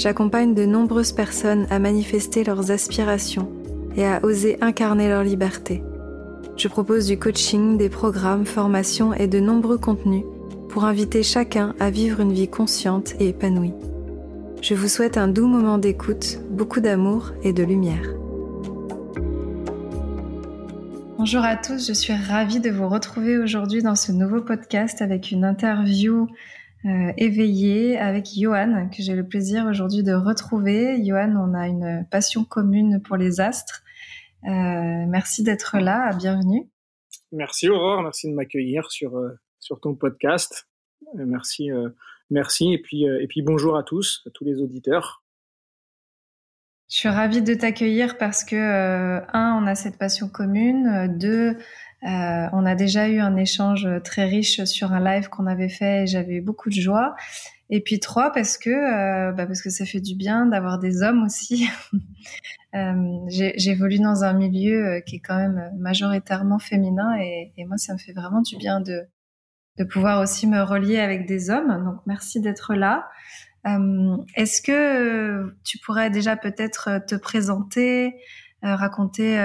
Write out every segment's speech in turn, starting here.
j'accompagne de nombreuses personnes à manifester leurs aspirations et à oser incarner leur liberté. Je propose du coaching, des programmes, formations et de nombreux contenus pour inviter chacun à vivre une vie consciente et épanouie. Je vous souhaite un doux moment d'écoute, beaucoup d'amour et de lumière. Bonjour à tous, je suis ravie de vous retrouver aujourd'hui dans ce nouveau podcast avec une interview euh, éveillée avec Johan, que j'ai le plaisir aujourd'hui de retrouver. Johan, on a une passion commune pour les astres. Euh, merci d'être là, bienvenue. Merci Aurore, merci de m'accueillir sur, euh, sur ton podcast. Euh, merci, merci et puis, et puis bonjour à tous, à tous les auditeurs. Je suis ravie de t'accueillir parce que, un, on a cette passion commune, deux, euh, on a déjà eu un échange très riche sur un live qu'on avait fait et j'avais eu beaucoup de joie. Et puis trois, parce que, euh, bah parce que ça fait du bien d'avoir des hommes aussi. euh, J'évolue dans un milieu euh, qui est quand même majoritairement féminin et, moi, ça me fait vraiment du bien de, de pouvoir aussi me relier avec des hommes. Donc, merci d'être là. Euh, Est-ce que tu pourrais déjà peut-être te présenter, euh, raconter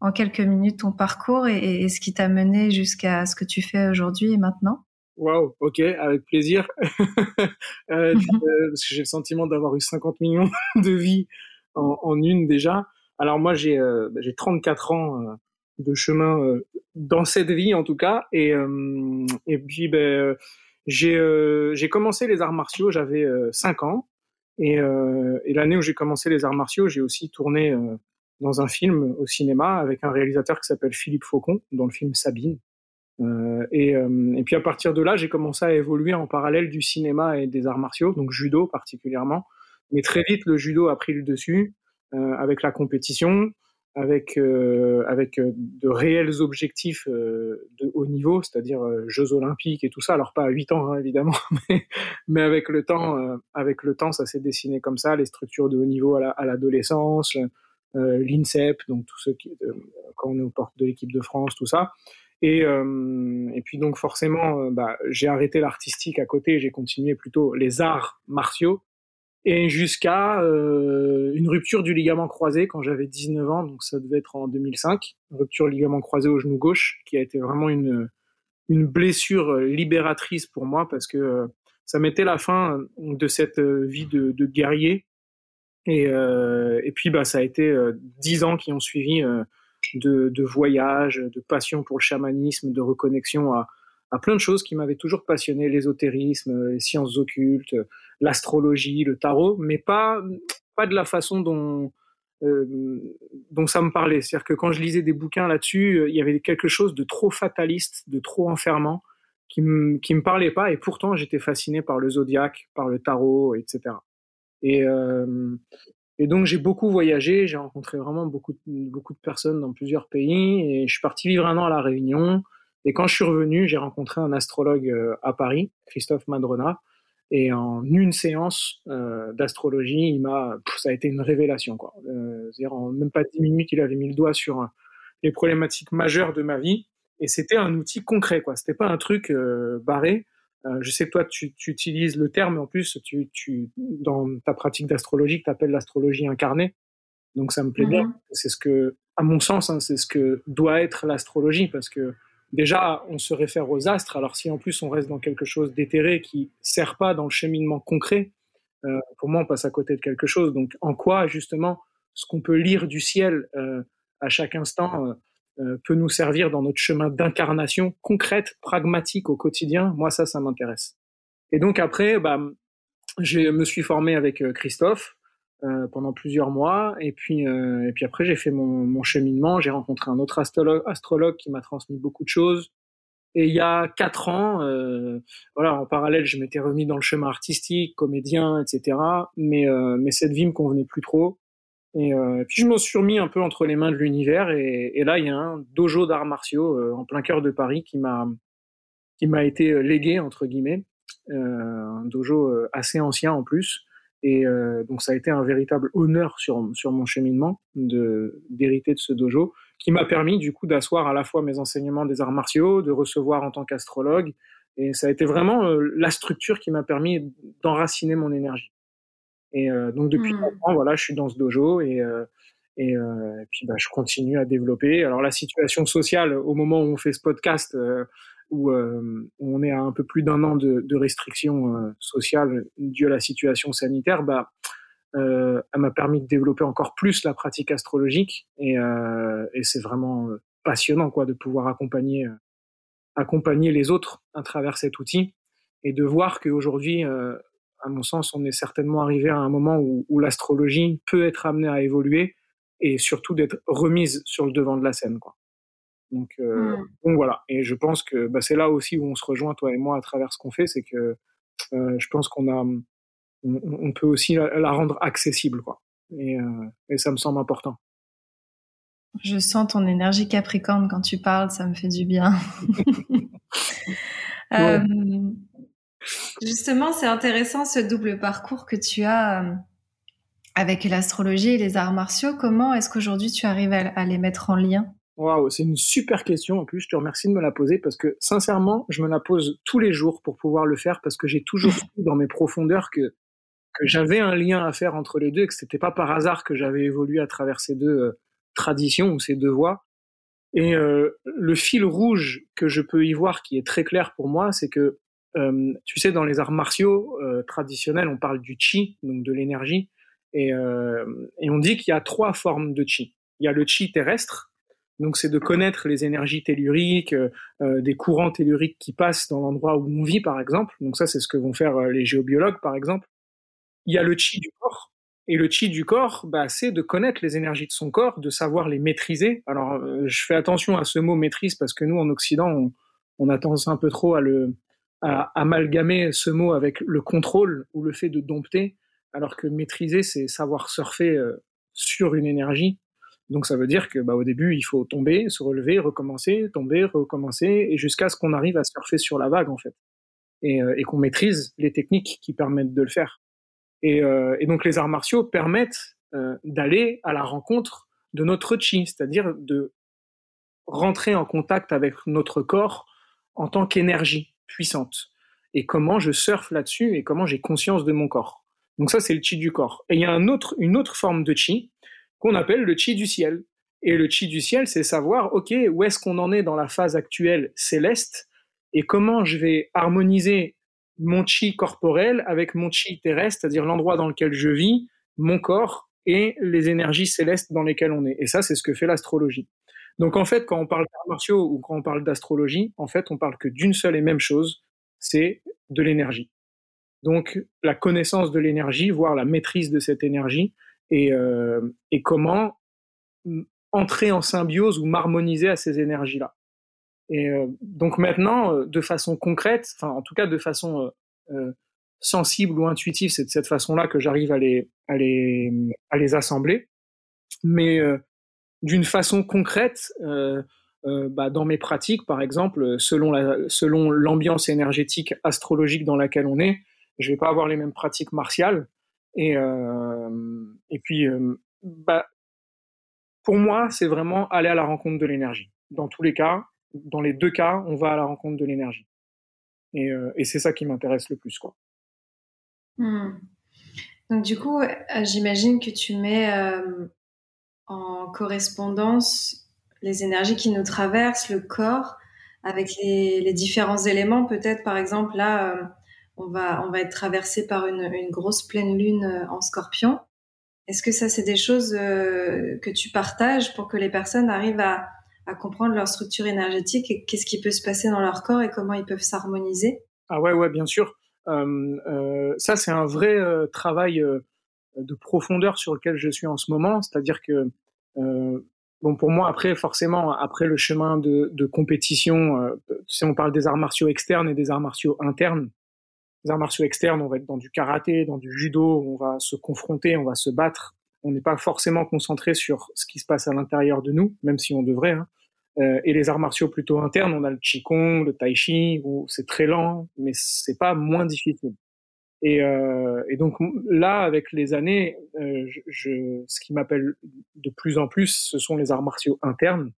en quelques minutes ton parcours et, ce qui t'a mené jusqu'à ce que tu fais aujourd'hui et maintenant? Waouh, ok, avec plaisir. euh, parce que j'ai le sentiment d'avoir eu 50 millions de vies en, en une déjà. Alors moi, j'ai euh, bah, j'ai 34 ans euh, de chemin euh, dans cette vie en tout cas. Et, euh, et puis, ben, j'ai j'ai commencé les arts martiaux, j'avais 5 ans. Et, et l'année où j'ai commencé les arts martiaux, j'ai aussi tourné dans un film au cinéma avec un réalisateur qui s'appelle Philippe Faucon dans le film Sabine. Euh, et, euh, et, puis à partir de là, j'ai commencé à évoluer en parallèle du cinéma et des arts martiaux, donc judo particulièrement. Mais très vite, le judo a pris le dessus euh, avec la compétition, avec euh, avec euh, de réels objectifs euh, de haut niveau, c'est-à-dire Jeux olympiques et tout ça. Alors pas à 8 ans hein, évidemment, mais, mais, avec le temps, avec le temps, ça s'est dessiné comme ça. Les structures de haut niveau à l'adolescence. La, l'INSEP, donc tous ceux qui, euh, quand on est aux portes de l'équipe de France, tout ça. Et, euh, et puis donc forcément, bah, j'ai arrêté l'artistique à côté, j'ai continué plutôt les arts martiaux, et jusqu'à euh, une rupture du ligament croisé quand j'avais 19 ans, donc ça devait être en 2005, rupture ligament croisé au genou gauche, qui a été vraiment une, une blessure libératrice pour moi parce que ça mettait la fin de cette vie de, de guerrier et, euh, et puis, bah, ça a été euh, dix ans qui ont suivi euh, de, de voyages, de passion pour le chamanisme, de reconnexion à, à plein de choses qui m'avaient toujours passionné, l'ésotérisme, les sciences occultes, l'astrologie, le tarot, mais pas, pas de la façon dont, euh, dont ça me parlait. C'est-à-dire que quand je lisais des bouquins là-dessus, il y avait quelque chose de trop fataliste, de trop enfermant, qui qui me parlait pas, et pourtant j'étais fasciné par le zodiaque, par le tarot, etc. Et, euh, et donc j'ai beaucoup voyagé, j'ai rencontré vraiment beaucoup beaucoup de personnes dans plusieurs pays et je suis parti vivre un an à la Réunion. Et quand je suis revenu, j'ai rencontré un astrologue euh, à Paris, Christophe Madrona, et en une séance euh, d'astrologie, il m'a, ça a été une révélation quoi. C'est-à-dire en même pas dix minutes, il avait mis le doigt sur les problématiques majeures de ma vie, et c'était un outil concret quoi. C'était pas un truc barré. Euh, je sais que toi, tu, tu, utilises le terme, en plus, tu, tu, dans ta pratique d'astrologie, tu appelles l'astrologie incarnée. Donc ça me plaît bien. C'est ce que, à mon sens, hein, c'est ce que doit être l'astrologie, parce que déjà, on se réfère aux astres. Alors si en plus on reste dans quelque chose d'éthéré qui sert pas dans le cheminement concret, euh, pour moi, on passe à côté de quelque chose. Donc en quoi, justement, ce qu'on peut lire du ciel euh, à chaque instant peut nous servir dans notre chemin d'incarnation concrète, pragmatique au quotidien, moi ça, ça m'intéresse. Et donc après, bah, je me suis formé avec euh, Christophe euh, pendant plusieurs mois, et puis euh, et puis après j'ai fait mon, mon cheminement. J'ai rencontré un autre astrologue, astrologue qui m'a transmis beaucoup de choses. Et il y a quatre ans, euh, voilà, en parallèle, je m'étais remis dans le chemin artistique, comédien, etc. Mais mais cette vie me convenait plus trop. Et puis je me suis remis un peu entre les mains de l'univers et, et, là il y a un dojo d'arts martiaux en plein cœur de Paris qui m'a qui m'a été légué entre guillemets, un dojo assez ancien en plus. Et donc ça a été un véritable honneur sur sur mon cheminement de d'hériter de ce dojo qui m'a permis du coup d'asseoir à la fois mes enseignements des arts martiaux, de recevoir en tant qu'astrologue, et ça a été vraiment euh, la structure qui m'a permis d'enraciner mon énergie. Et euh, donc depuis mmh. ans, voilà, je suis dans ce dojo et euh, et, euh, et, puis bah, je continue à développer. Alors la situation sociale au moment où on fait ce podcast, euh, où, où, on est à un peu plus d'un an de, de restrictions sociales dues à la situation sanitaire, bah euh, elle m'a permis de développer encore plus la pratique astrologique et, euh, et c'est vraiment euh, passionnant quoi de pouvoir accompagner euh, accompagner les autres à travers cet outil et de voir qu'aujourd'hui, euh, à mon sens, on est certainement arrivé à un moment où, où l'astrologie peut être amenée à évoluer et surtout d'être remise sur le devant de la scène quoi. Donc, euh, mmh. donc voilà. Et je pense que bah, c'est là aussi où on se rejoint toi et moi à travers ce qu'on fait, c'est que je pense qu'on a on, peut aussi la, rendre accessible, quoi. Et, euh, et, ça me semble important. Je sens ton énergie capricorne quand tu parles, ça me fait du bien. euh, justement, c'est intéressant ce double parcours que tu as euh, avec l'astrologie et les arts martiaux. Comment est-ce qu'aujourd'hui tu arrives à, les mettre en lien? Waouh, c'est une super question. En plus, je te remercie de me la poser parce que sincèrement, je me la pose tous les jours pour pouvoir le faire parce que j'ai toujours dans mes profondeurs que que j'avais un lien à faire entre les deux et que c'était pas par hasard que j'avais évolué à travers ces deux euh, traditions ou ces deux voies. Et euh, le fil rouge que je peux y voir, qui est très clair pour moi, c'est que euh, tu sais, dans les arts martiaux euh, traditionnels, on parle du chi, donc de l'énergie, et, euh, et on dit qu'il y a trois formes de chi. Il y a le chi terrestre, donc c'est de connaître les énergies telluriques, euh, des courants telluriques qui passent dans l'endroit où on vit, par exemple. Donc ça, c'est ce que vont faire les géobiologues, par exemple il y a le chi du corps. Et le chi du corps, bah, c'est de connaître les énergies de son corps, de savoir les maîtriser. Alors, euh, je fais attention à ce mot maîtrise parce que nous, en Occident, on, on a tendance un peu trop à le à amalgamer ce mot avec le contrôle ou le fait de dompter, alors que maîtriser, c'est savoir surfer euh, sur une énergie. Donc, ça veut dire que bah, au début, il faut tomber, se relever, recommencer, tomber, recommencer, et jusqu'à ce qu'on arrive à surfer sur la vague, en fait, et, euh, et qu'on maîtrise les techniques qui permettent de le faire. Et, euh, et, donc les arts martiaux permettent d'aller à la rencontre de notre chi, c'est-à-dire de rentrer en contact avec notre corps en tant qu'énergie puissante. Et comment je surfe là-dessus et comment j'ai conscience de mon corps. Donc ça, c'est le chi du corps. Et il y a une autre forme de chi qu'on appelle le chi du ciel. Et le chi du ciel, c'est savoir, OK, où est-ce qu'on en est dans la phase actuelle céleste et comment je vais harmoniser mon chi corporel avec mon chi terrestre, c'est-à-dire l'endroit dans lequel je vis, mon corps et les énergies célestes dans lesquelles on est. Et ça, c'est ce que fait l'astrologie. Donc en fait, quand on parle d'arts martiaux ou quand on parle d'astrologie, en fait, on parle que d'une seule et même chose, c'est de l'énergie. Donc la connaissance de l'énergie, voire la maîtrise de cette énergie, et, euh, et comment entrer en symbiose ou m'harmoniser à ces énergies-là. Et euh, donc maintenant, euh, de façon concrète, enfin en tout cas de façon euh, euh sensible ou intuitive, c'est de cette façon-là que j'arrive à les, à les, à les assembler. Mais euh, d'une façon concrète, euh, bah, dans mes pratiques, par exemple, selon la, selon l'ambiance énergétique astrologique dans laquelle on est, je vais pas avoir les mêmes pratiques martiales. Et, et puis, bah, pour moi, c'est vraiment aller à la rencontre de l'énergie. Dans tous les cas, dans les deux cas, on va à la rencontre de l'énergie. Et, euh, et c'est ça qui m'intéresse le plus, quoi. Hmm. Donc du coup, euh, j'imagine que tu mets euh, en correspondance les énergies qui nous traversent, le corps, avec les, différents éléments. Peut-être, par exemple, là, euh, on va on va être traversé par une, grosse pleine lune euh, en Scorpion. Est-ce que ça, c'est des choses euh, que tu partages pour que les personnes arrivent à comprendre leur structure énergétique et qu'est-ce qui peut se passer dans leur corps et comment ils peuvent s'harmoniser? Ah ouais, ouais, bien sûr. Ça, c'est un vrai travail de profondeur sur lequel je suis en ce moment. C'est-à-dire que, bon, pour moi, après, forcément, après le chemin de, de compétition, euh, si on parle des arts martiaux externes et des arts martiaux internes, les arts martiaux externes, on va être dans du karaté, dans du judo, on va se confronter, on va se battre On n'est pas forcément concentré sur ce qui se passe à l'intérieur de nous, même si on devrait. Hein. Euh, et les arts martiaux plutôt internes, on a le qigong, le tai chi, où c'est très lent, mais c'est pas moins difficile. Et, euh, et, donc là, avec les années, euh, je, ce qui m'appelle de plus en plus, ce sont les arts martiaux internes.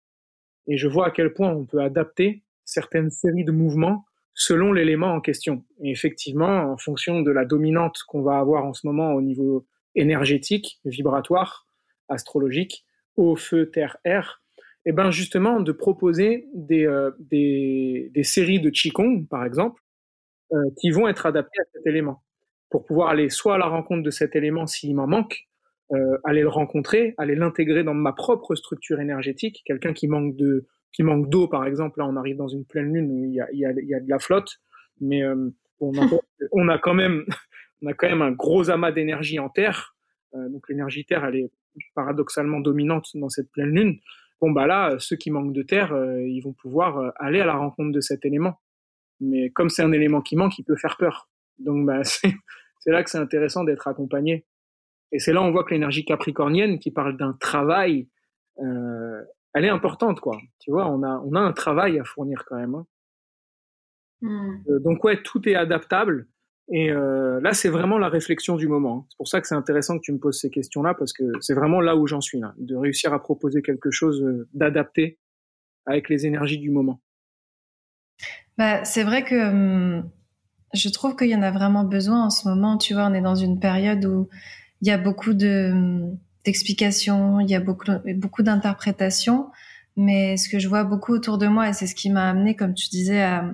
Et je vois à quel point on peut adapter certaines séries de mouvements selon l'élément en question. Et effectivement, en fonction de la dominante qu'on va avoir en ce moment au niveau énergétique, vibratoire, astrologique, eau, feu, terre, air, et eh ben justement de proposer des, euh, des, des, séries de Qigong, par exemple, euh, qui vont être adaptées à cet élément, pour pouvoir aller soit à la rencontre de cet élément s'il m'en manque, euh, aller le rencontrer, aller l'intégrer dans ma propre structure énergétique. Quelqu'un qui manque de qui manque d'eau, par exemple, là on arrive dans une pleine lune où il y a, il y a, de la flotte, mais euh, on, a, on, a, quand même on a quand même un gros amas d'énergie en terre. Euh, donc l'énergie terre, elle est paradoxalement dominante dans cette pleine lune. Bon bah là, ceux qui manquent de terre, ils vont pouvoir aller à la rencontre de cet élément. Mais comme c'est un élément qui manque, il peut faire peur. Donc bah, c'est là que c'est intéressant d'être accompagné. Et c'est là on voit que l'énergie capricornienne, qui parle d'un travail, euh, elle est importante, quoi. Tu vois, on a, on a un travail à fournir quand même. Hein. Mmh. Euh, donc ouais, tout est adaptable. Et euh, là, c'est vraiment la réflexion du moment. Hein. C'est pour ça que c'est intéressant que tu me poses ces questions-là, parce que c'est vraiment là où j'en suis, là, de réussir à proposer quelque chose euh, d'adapté avec les énergies du moment. Bah, c'est vrai que hum, je trouve qu'il y en a vraiment besoin en ce moment. Tu vois, on est dans une période où il y a beaucoup de d'explications, il y a beaucoup, beaucoup d'interprétations. Mais ce que je vois beaucoup autour de moi, et c'est ce qui m'a amené, comme tu disais, à,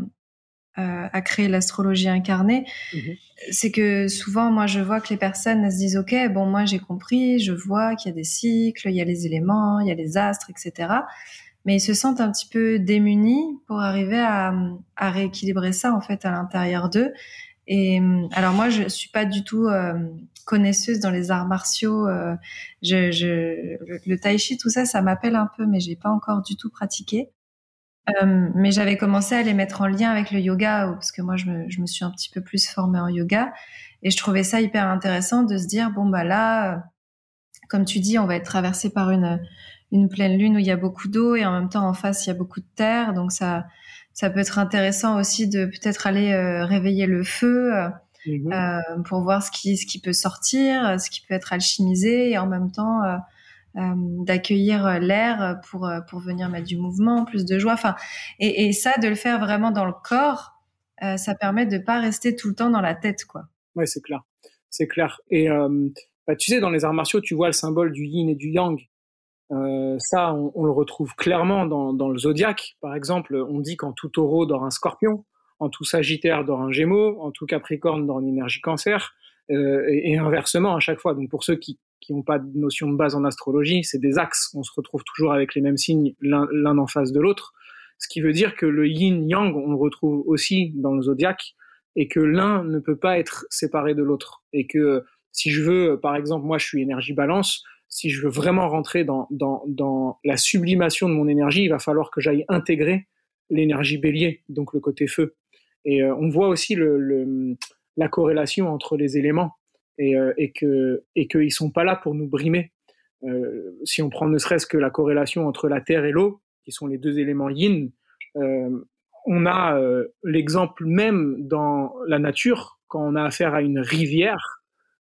à créer l'astrologie incarnée, mhm. c'est que souvent, moi, je vois que les personnes elles se disent, OK, bon, moi, j'ai compris, je vois qu'il y a des cycles, il y a les éléments, il y a les astres, etc. Mais ils se sentent un petit peu démunis pour arriver à, rééquilibrer ça, en fait, à l'intérieur d'eux. Et alors moi, je suis pas du tout euh, connaisseuse dans les arts martiaux. Euh, le, tai chi, tout ça, ça m'appelle un peu, mais j'ai pas encore du tout pratiqué. Euh, mais j'avais commencé à les mettre en lien avec le yoga parce que moi, je me, je me, suis un petit peu plus formée en yoga et je trouvais ça hyper intéressant de se dire bon bah là, comme tu dis, on va être traversé par une une pleine lune où il y a beaucoup d'eau et en même temps en face il y a beaucoup de terre, donc ça ça peut être intéressant aussi de peut-être aller euh, réveiller le feu. Mhm. Euh, pour voir ce qui, ce qui peut sortir, ce qui peut être alchimisé et en même temps euh, euh d'accueillir l'air pour, pour venir mettre du mouvement, plus de joie. Enfin, et, et ça, de le faire vraiment dans le corps, euh, ça permet de pas rester tout le temps dans la tête, quoi. Ouais, c'est clair, c'est clair. Et bah, tu sais, dans les arts martiaux, tu vois le symbole du yin et du yang. Euh, ça, on, on, le retrouve clairement dans, dans, le zodiaque. Par exemple, on dit qu'en tout taureau dort un scorpion en tout Sagittaire dans un Gémeaux, en tout Capricorne dans une énergie Cancer, euh, et, inversement à chaque fois. Donc pour ceux qui qui n'ont pas de notion de base en astrologie, c'est des axes. On se retrouve toujours avec les mêmes signes l'un en face de l'autre. Ce qui veut dire que le yin-yang, on le retrouve aussi dans le zodiaque, et que l'un ne peut pas être séparé de l'autre. Et que si je veux, par exemple, moi je suis énergie balance, si je veux vraiment rentrer dans, dans, dans la sublimation de mon énergie, il va falloir que j'aille intégrer l'énergie bélier, donc le côté feu. Et euh, on voit aussi le, le, la corrélation entre les éléments et, euh, et que et qu'ils sont pas là pour nous brimer. Euh, si on prend ne serait-ce que la corrélation entre la terre et l'eau, qui sont les deux éléments yin, euh, on a euh, l'exemple même dans la nature quand on a affaire à une rivière.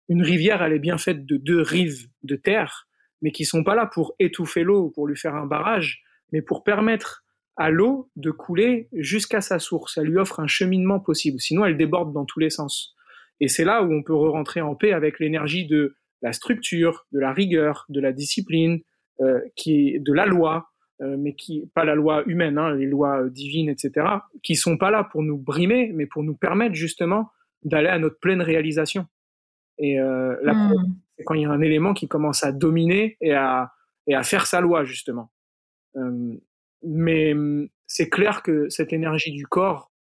Une rivière, elle est bien faite de deux rives de terre, mais qui sont pas là pour étouffer l'eau ou pour lui faire un barrage, mais pour permettre à l'eau de couler jusqu'à sa source. Elle lui offre un cheminement possible. Sinon, elle déborde dans tous les sens. Et c'est là où on peut re-rentrer en paix avec l'énergie de la structure, de la rigueur, de la discipline, euh, qui est de la loi, euh, mais qui pas la loi humaine, hein, les lois divines, etc., qui sont pas là pour nous brimer, mais pour nous permettre justement d'aller à notre pleine réalisation. Et euh, la mmh. c'est quand il y a un élément qui commence à dominer et à et à faire sa loi justement. Euh, mais c'est clair que cette énergie du corps,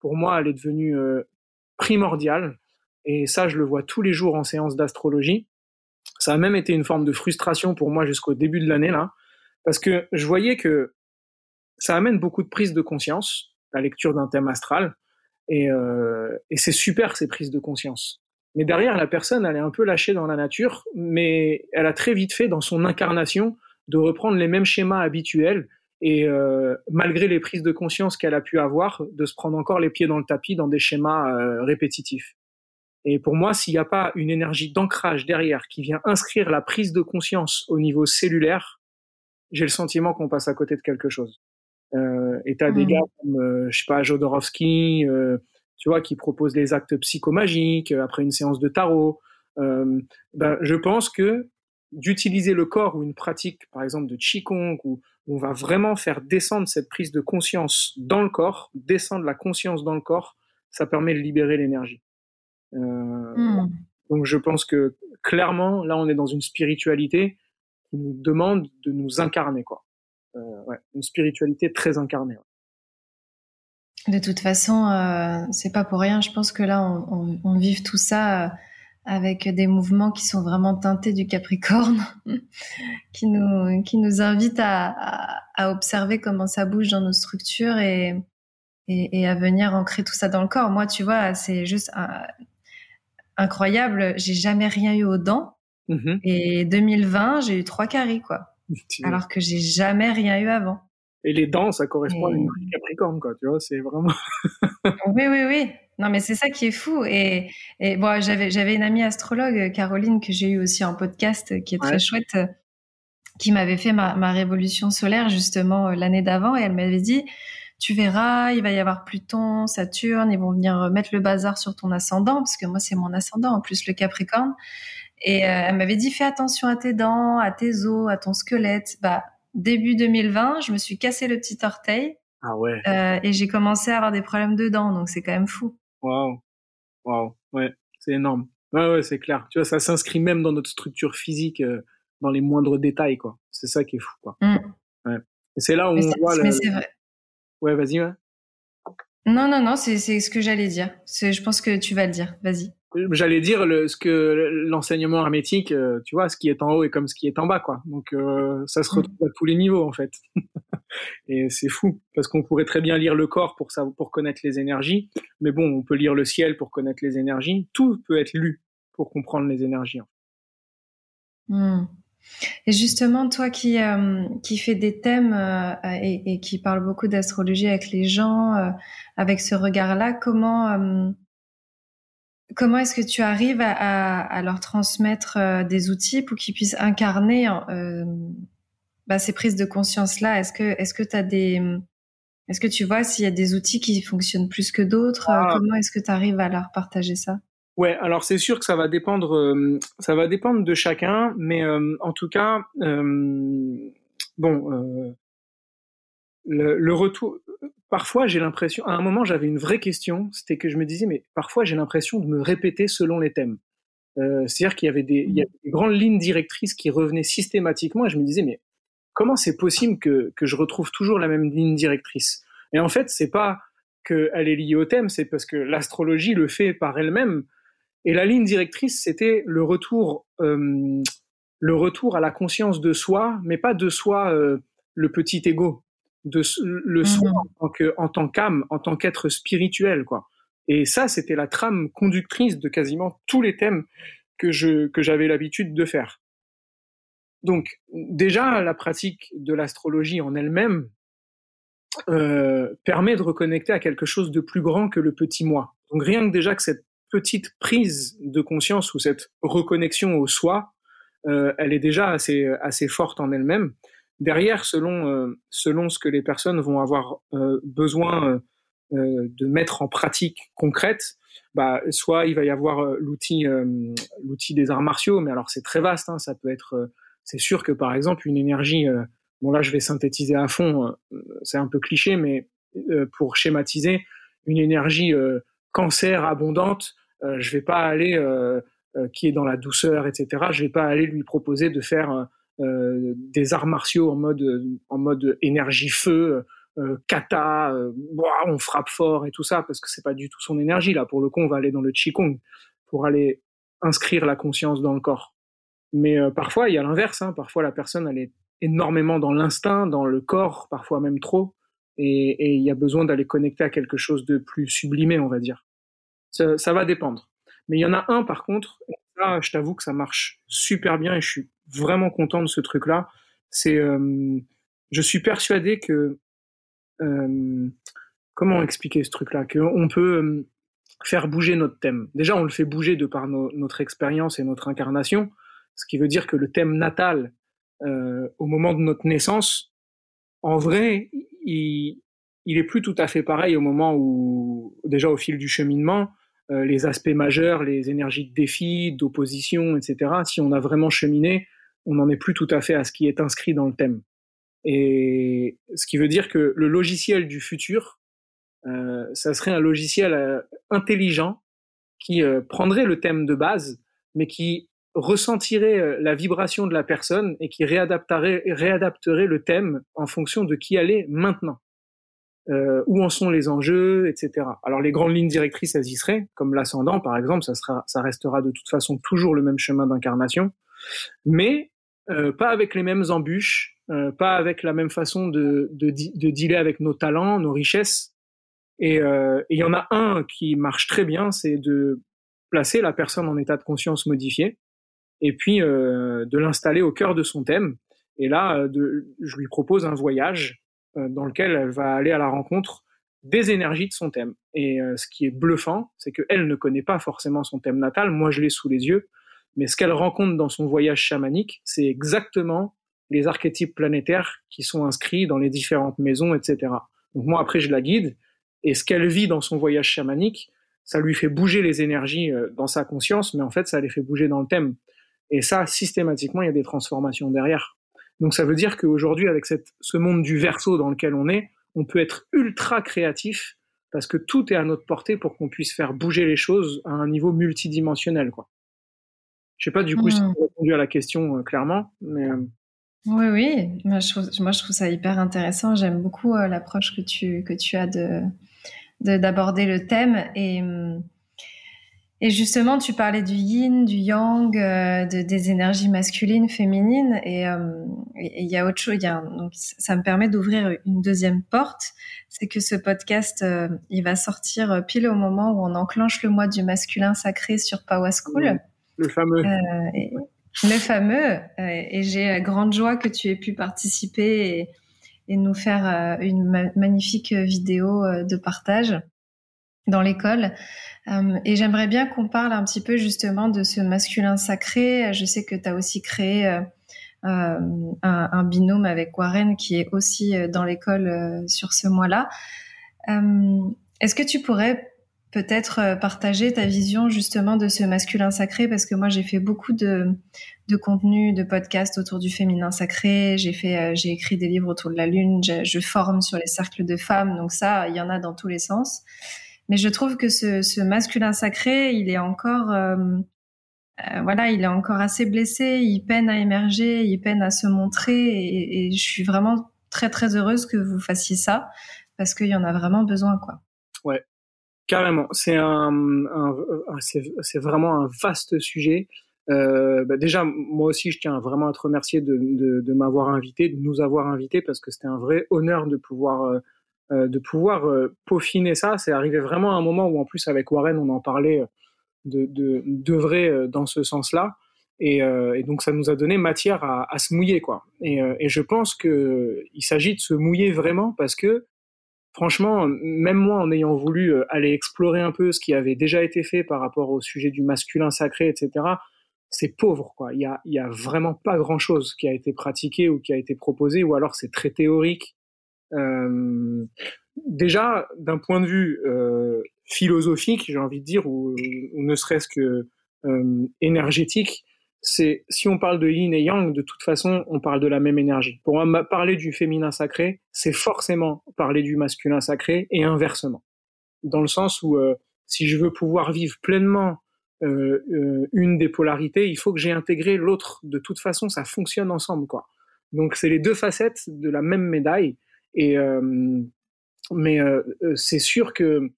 pour moi, elle est devenue euh, primordiale. Et ça, je le vois tous les jours en séance d'astrologie. Ça a même été une forme de frustration pour moi jusqu'au début de l'année, là. Parce que je voyais que ça amène beaucoup de prise de conscience, la lecture d'un thème astral. Et, euh, et c'est super, ces prises de conscience. Mais derrière, la personne, elle est un peu lâchée dans la nature, mais elle a très vite fait dans son incarnation de reprendre les mêmes schémas habituels et euh, malgré les prises de conscience qu'elle a pu avoir, de se prendre encore les pieds dans le tapis dans des schémas euh, répétitifs. Et pour moi, s'il n'y a pas une énergie d'ancrage derrière qui vient inscrire la prise de conscience au niveau cellulaire, j'ai le sentiment qu'on passe à côté de quelque chose. Euh, et t'as des mmh. gars comme, euh, je sais pas, Jodorowsky, euh, tu vois, qui proposent les actes psychomagiques euh, après une séance de tarot. Euh, ben, je pense que d'utiliser le corps ou une pratique, par exemple de qigong, où on va vraiment faire descendre cette prise de conscience dans le corps, descendre la conscience dans le corps, ça permet de libérer l'énergie. Euh, mmh. Donc je pense que clairement, là, on est dans une spiritualité qui nous demande de nous incarner, quoi. Euh, ouais, une spiritualité très incarnée. De toute façon, euh, c'est pas pour rien. Je pense que là, on, on, on vive tout ça euh, avec des mouvements qui sont vraiment teintés du Capricorne, qui nous qui nous invitent à, à, à, observer comment ça bouge dans nos structures et, et, et à venir ancrer tout ça dans le corps. Moi, tu vois, c'est juste un, incroyable. J'ai jamais rien eu aux dents. Mmh et 2020, j'ai eu trois caries, quoi. Alors que j'ai jamais rien eu avant. Et les dents, ça correspond à une Capricorne, quoi. Tu vois, c'est vraiment. oui, oui, oui. Non, mais c'est ça qui est fou. Et, et bon, j'avais, j'avais une amie astrologue, Caroline, que j'ai eu aussi en podcast, qui est très chouette, qui m'avait fait ma, ma révolution solaire, justement, euh, l'année d'avant. Et elle m'avait dit, tu verras, il va y avoir Pluton, Saturne, ils vont venir mettre le bazar sur ton ascendant, parce que moi, c'est mon ascendant, en plus le Capricorne. Et euh, elle m'avait dit, fais attention à tes dents, à tes os, à ton squelette. Bah, début 2020, je me suis cassé le petit orteil. Ah ouais. Euh, et j'ai commencé à avoir des problèmes de dents, donc c'est quand même fou. Waouh, waouh, ouais, c'est énorme. Ouais, ouais, c'est clair. Tu vois, ça s'inscrit même dans notre structure physique, euh, dans les moindres détails, quoi. C'est ça qui est fou, quoi. Mmh. Ouais. Et c'est là où on voit. Mais c'est vrai. Ouais, vas-y, ouais. Non, non, non, c'est ce que j'allais dire. Je pense que tu vas le dire. Vas-y. J'allais dire le, ce que l'enseignement hermétique, euh, tu vois, ce qui est en haut est comme ce qui est en bas, quoi. Donc euh, ça se mm. retrouve à tous les niveaux, en fait. Et c'est fou parce qu'on pourrait très bien lire le corps pour ça, pour connaître les énergies, mais bon, on peut lire le ciel pour connaître les énergies. Tout peut être lu pour comprendre les énergies. Mm. Et justement, toi qui euh, qui fait des thèmes euh, et, et, qui parle beaucoup d'astrologie avec les gens, euh, avec ce regard-là, comment comment est-ce que tu arrives à, à, à leur transmettre des outils pour qu'ils puissent incarner bah, ces prises de conscience-là? Est-ce que est-ce que tu as des est-ce que tu vois s'il y a des outils qui fonctionnent plus que d'autres? Ah. Comment est-ce que tu arrives à leur partager ça? Ouais, alors c'est sûr que ça va dépendre, euh, ça va dépendre de chacun, mais euh, en tout cas, euh, bon, le, le, retour. Parfois, j'ai l'impression. À un moment, j'avais une vraie question, c'était que je me disais, mais parfois, j'ai l'impression de me répéter selon les thèmes. C'est-à-dire qu'il y avait des, grandes lignes directrices qui revenaient systématiquement, et je me disais, mais comment c'est possible que que je retrouve toujours la même ligne directrice? Et en fait, c'est pas qu'elle est liée au thème, c'est parce que l'astrologie le fait par elle-même. Et la ligne directrice, c'était le retour, euh, le retour à la conscience de soi, mais pas de soi euh, le petit ego, de le soi mhm. en tant que, en tant qu'âme, en tant qu'être spirituel, quoi. Et ça, c'était la trame conductrice de quasiment tous les thèmes que je que j'avais l'habitude de faire. Donc déjà, la pratique de l'astrologie en elle-même euh, permet de reconnecter à quelque chose de plus grand que le petit moi. Donc rien que déjà que cette petite prise de conscience ou cette reconnexion au soi, euh, elle est déjà assez, assez forte en elle-même. Derrière, selon, euh, selon ce que les personnes vont avoir euh, besoin euh, de mettre en pratique concrète, bah, soit il va y avoir l'outil, l'outil des arts martiaux, mais alors c'est très vaste. Hein, ça peut être, c'est sûr que par exemple une énergie, bon là je vais synthétiser à fond, c'est un peu cliché, mais pour schématiser, une énergie cancer abondante, je vais pas aller qui est dans la douceur, etc. Je vais pas aller lui proposer de faire des arts martiaux en mode en mode énergie feu. kata, on frappe fort et tout ça, parce que c'est pas du tout son énergie. Là, pour le coup, on va aller dans le Qigong pour aller inscrire la conscience dans le corps. Mais parfois, il y a l'inverse. Hein. Parfois, la personne, elle est énormément dans l'instinct, dans le corps, parfois même trop. Et il y a besoin d'aller connecter à quelque chose de plus sublimé, on va dire ça, ça, va dépendre. Mais il y en a un par contre, là, je t'avoue que ça marche super bien et je suis vraiment content de ce truc-là. C'est, euh, je suis persuadé que, euh, comment expliquer ce truc-là, qu'on peut euh, faire bouger notre thème. Déjà, on le fait bouger de par notre expérience et notre incarnation, ce qui veut dire que le thème natal, au moment de notre naissance, en vrai, il, il est plus tout à fait pareil au moment où, déjà au fil du cheminement, les aspects majeurs, les énergies de défi, d'opposition, etc. Si on a vraiment cheminé, on n'en est plus tout à fait à ce qui est inscrit dans le thème. Et ce qui veut dire que le logiciel du futur, euh, ça serait un logiciel euh, intelligent qui euh, prendrait le thème de base, mais qui ressentirait euh, la vibration de la personne et qui réadapterait, réadapterait le thème en fonction de qui elle est maintenant euh, où en sont les enjeux, etc. Alors les grandes lignes directrices, elles y seraient, comme l'ascendant par exemple, ça, sera, ça restera de toute façon toujours le même chemin d'incarnation, mais euh, pas avec les mêmes embûches, euh, pas avec la même façon de, de, de, dealer avec nos talents, nos richesses. Et euh, il y en a un qui marche très bien, c'est de placer la personne en état de conscience modifié, et puis de l'installer au cœur de son thème. Et là, je lui propose un voyage dans lequel elle va aller à la rencontre des énergies de son thème. Et ce qui est bluffant, c'est qu'elle ne connaît pas forcément son thème natal, moi je l'ai sous les yeux, mais ce qu'elle rencontre dans son voyage chamanique, c'est exactement les archétypes planétaires qui sont inscrits dans les différentes maisons, etc. Donc moi après je la guide, et ce qu'elle vit dans son voyage chamanique, ça lui fait bouger les énergies euh, dans sa conscience, mais en fait ça les fait bouger dans le thème. Et ça, systématiquement, il y a des transformations derrière. Donc ça veut dire qu'aujourd'hui, avec ce monde du verso dans lequel on est, on peut être ultra créatif parce que tout est à notre portée pour qu'on puisse faire bouger les choses à un niveau multidimensionnel. Quoi. Je sais pas du coup mmh. si j'ai répondu à la question euh, clairement, mais... Euh... Oui, oui, moi je, trouve, moi je trouve ça hyper intéressant. J'aime beaucoup euh, l'approche que tu, que tu as de d'aborder le thème et... Hum, et justement, tu parlais du yin, du yang, euh, de, des énergies masculines, féminines, et euh, il y a autre chose. Y a, donc, ça me permet d'ouvrir une deuxième porte. C'est que ce podcast, euh, il va sortir pile au moment où on enclenche le mois du masculin sacré sur Power School. Le fameux. Et, le fameux. et j'ai grande joie que tu aies pu participer et, nous faire une magnifique vidéo de partage dans l'école. Euh, et j'aimerais bien qu'on parle un petit peu justement de ce masculin sacré. Je sais que tu as aussi créé euh, euh, un, binôme avec Warren qui est aussi euh, dans l'école euh, sur ce mois-là. Est-ce que tu pourrais peut-être partager ta vision justement de ce masculin sacré parce que moi j'ai fait beaucoup de, de contenu, de podcasts autour du féminin sacré. J'ai fait, j'ai écrit des livres autour de la lune. Je, je forme sur les cercles de femmes. Donc ça, il y en a dans tous les sens. Mais je trouve que ce, ce masculin sacré, il est encore, euh, euh, voilà, il est encore assez blessé. Il peine à émerger, il peine à se montrer. Et, et je suis vraiment très très heureuse que vous fassiez ça parce qu'il y en a vraiment besoin, quoi. Carrément. C'est un, c'est vraiment un vaste sujet. Euh, bah déjà, moi aussi, je tiens vraiment à te remercier de, m'avoir invité, de nous avoir invités, parce que c'était un vrai honneur de pouvoir euh, euh, de pouvoir peaufiner ça. C'est arrivé vraiment à un moment où, en plus, avec Warren, on en parlait de, de, vrai dans ce sens-là. Et, donc, ça nous a donné matière à, se mouiller, quoi. Et, et je pense que il s'agit de se mouiller vraiment parce que, franchement, même moi, en ayant voulu aller explorer un peu ce qui avait déjà été fait par rapport au sujet du masculin sacré, etc., c'est pauvre, quoi. Il y a, a vraiment pas grand-chose qui a été pratiqué ou qui a été proposé, ou alors c'est très théorique euh, déjà, d'un point de vue euh, philosophique, j'ai envie de dire, ou, ou ne serait-ce que euh, énergétique, c'est si on parle de yin et yang, de toute façon, on parle de la même énergie. Pour parler du féminin sacré, c'est forcément parler du masculin sacré et inversement. Dans le sens où euh, si je veux pouvoir vivre pleinement euh, euh, une des polarités, il faut que j'ai intégré l'autre. De toute façon, ça fonctionne ensemble, quoi. Donc c'est les deux facettes de la même médaille. Et euh, mais euh, c'est sûr que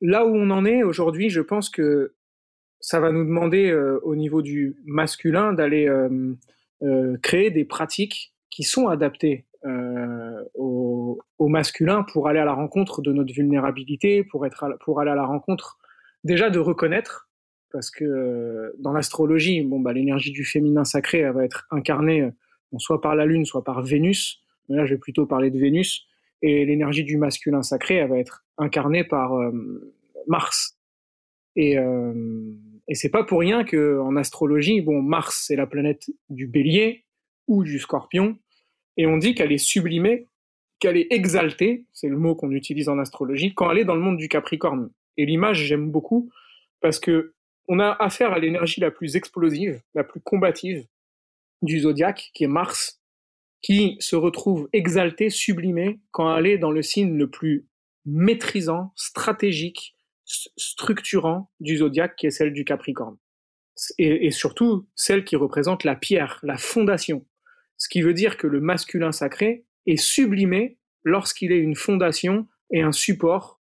là où on en est aujourd'hui, je pense que ça va nous demander euh, au niveau du masculin d'aller euh, euh, créer des pratiques qui sont adaptées au, au, masculin pour aller à la rencontre de notre vulnérabilité, pour être à, pour aller à la rencontre déjà de reconnaître parce que dans l'astrologie, bon, bah, l'énergie du féminin sacré, elle va être incarnée soit par la Lune, soit par Vénus. Mais là, je vais plutôt parler de Vénus. Et l'énergie du masculin sacré, elle va être incarnée par Mars. Et, euh, et c'est pas pour rien que en astrologie, bon, Mars c'est la planète du Bélier ou du Scorpion, et on dit qu'elle est sublimée, qu'elle est exaltée, c'est le mot qu'on utilise en astrologie, quand elle est dans le monde du Capricorne. Et l'image j'aime beaucoup parce que on a affaire à l'énergie la plus explosive, la plus combative du zodiaque, qui est Mars, qui se retrouve exaltée, sublimée quand elle est dans le signe le plus maîtrisant, stratégique, structurant du zodiaque qui est celle du Capricorne. Et, surtout celle qui représente la pierre, la fondation. Ce qui veut dire que le masculin sacré est sublimé lorsqu'il est une fondation et un support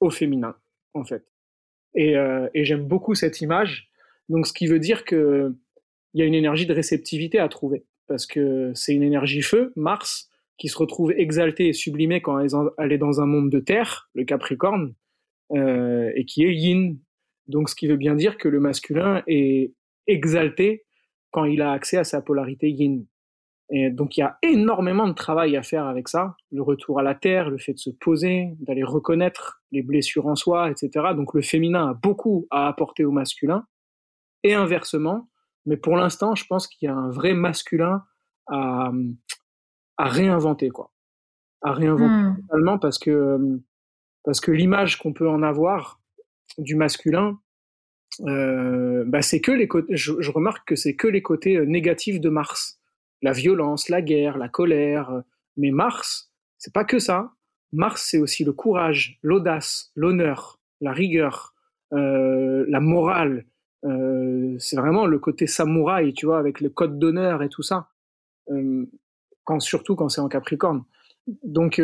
au féminin, en fait. Et, euh, et j'aime beaucoup cette image. Donc, ce qui veut dire que il y a une énergie de réceptivité à trouver, parce que c'est une énergie feu, Mars, qui se retrouve exaltée et sublimée quand elle est dans un monde de terre, le Capricorne, et qui est yin. Donc, ce qui veut bien dire que le masculin est exalté quand il a accès à sa polarité yin. Et donc, il y a énormément de travail à faire avec ça. Le retour à la terre, le fait de se poser, d'aller reconnaître les blessures en soi, etc. Donc, le féminin a beaucoup à apporter au masculin. Et inversement. Mais pour l'instant, je pense qu'il y a un vrai masculin à, à réinventer, quoi. À réinventer hmm. totalement parce que parce que l'image qu'on peut en avoir du masculin, euh, bah c'est que les côtés. Je, remarque que c'est que les côtés euh, négatifs de Mars, la violence, la guerre, la colère. Euh, mais Mars, c'est pas que ça. Mars, c'est aussi le courage, l'audace, l'honneur, la rigueur, la morale. C'est vraiment le côté samouraï, tu vois, avec le code d'honneur et tout ça. Quand, surtout quand c'est en Capricorne. Donc,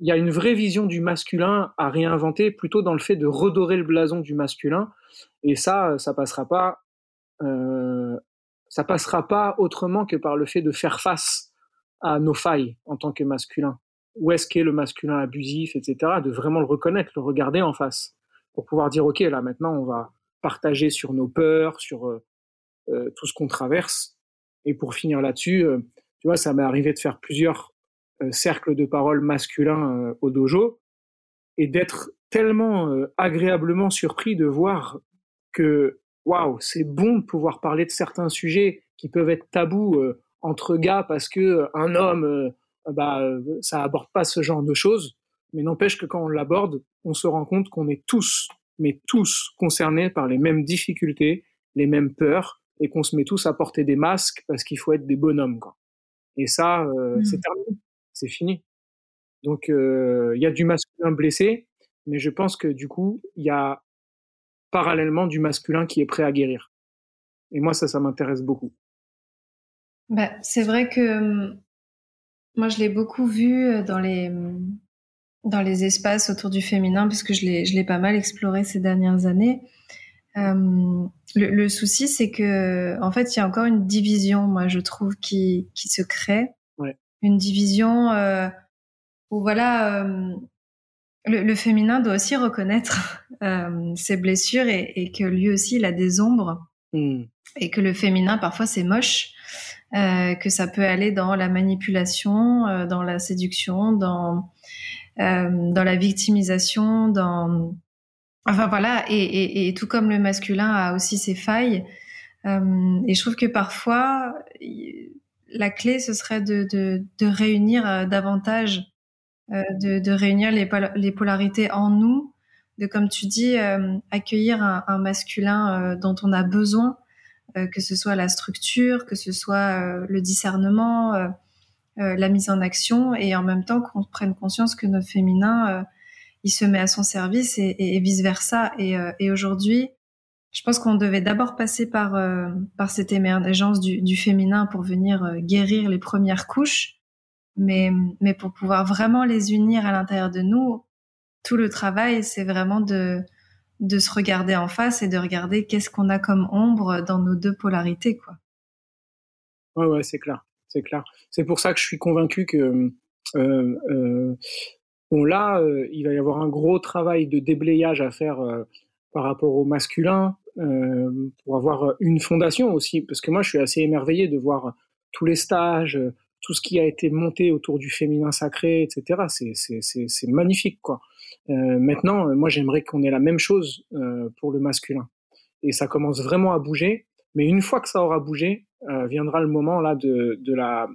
il y a une vraie vision du masculin à réinventer, plutôt dans le fait de redorer le blason du masculin. Et ça, ça passera pas, euh, ça passera pas autrement que par le fait de faire face à nos failles en tant que masculin. Où est-ce qu'est le masculin abusif, etc. De vraiment le reconnaître, le regarder en face, pour pouvoir dire ok, là maintenant on va partager sur nos peurs, sur euh, euh tout ce qu'on traverse. Et pour finir là-dessus, euh, tu vois, ça m'est arrivé de faire plusieurs cercle de parole masculin euh, au dojo et d'être tellement euh, agréablement surpris de voir que waouh, c'est bon de pouvoir parler de certains sujets qui peuvent être tabous entre gars parce que un homme bah ça aborde pas ce genre de choses mais n'empêche que quand on l'aborde on se rend compte qu'on est tous mais tous concernés par les mêmes difficultés les mêmes peurs et qu'on se met tous à porter des masques parce qu'il faut être des bonhommes quoi. et ça mmh. c'est terminé c'est fini. Donc euh, il y a du masculin blessé, mais je pense que du coup, il y a parallèlement du masculin qui est prêt à guérir. Et moi, ça, ça m'intéresse beaucoup. Bah, c'est vrai que hum, moi, je l'ai beaucoup vu euh, dans les, hum, dans les espaces autour du féminin, je l'ai, je l'ai pas mal exploré ces dernières années. Hum, le, souci, c'est que, en fait, il y a encore une division, moi, je trouve, qui, qui se crée une division euh, où voilà, euh, le, féminin doit aussi reconnaître euh, ses blessures et, que lui aussi il a des ombres hmm. et que le féminin parfois c'est moche. que ça peut aller dans la manipulation, dans la séduction, dans dans la victimisation, dans enfin voilà et, et, tout comme le masculin a aussi ses failles. et je trouve que parfois la clé, ce serait de, de, réunir euh, davantage, euh, de, de, réunir les, les, polarités en nous, de, comme tu dis, euh, accueillir un, masculin dont on a besoin, que ce soit la structure, que ce soit le discernement, la mise en action, et en même temps qu'on prenne conscience que notre féminin, il se met à son service et, et, vice versa. Et, et aujourd'hui, je pense qu'on devait d'abord passer par euh, par cette émergence du, féminin pour venir euh, guérir les premières couches, mais mais pour pouvoir vraiment les unir à l'intérieur de nous, tout le travail c'est vraiment de de se regarder en face et de regarder qu'est-ce qu'on a comme ombre dans nos deux polarités quoi. Ouais ouais c'est clair c'est clair. C'est pour ça que je suis convaincu que euh, euh bon là il va y avoir un gros travail de déblayage à faire par rapport au masculin, pour avoir une fondation aussi, parce que moi je suis assez émerveillé de voir tous les stages, tout ce qui a été monté autour du féminin sacré, etc. C'est magnifique, quoi. Euh, maintenant, moi, j'aimerais qu'on ait la même chose euh, pour le masculin. Et ça commence vraiment à bouger. Mais une fois que ça aura bougé, euh, viendra le moment là de, de la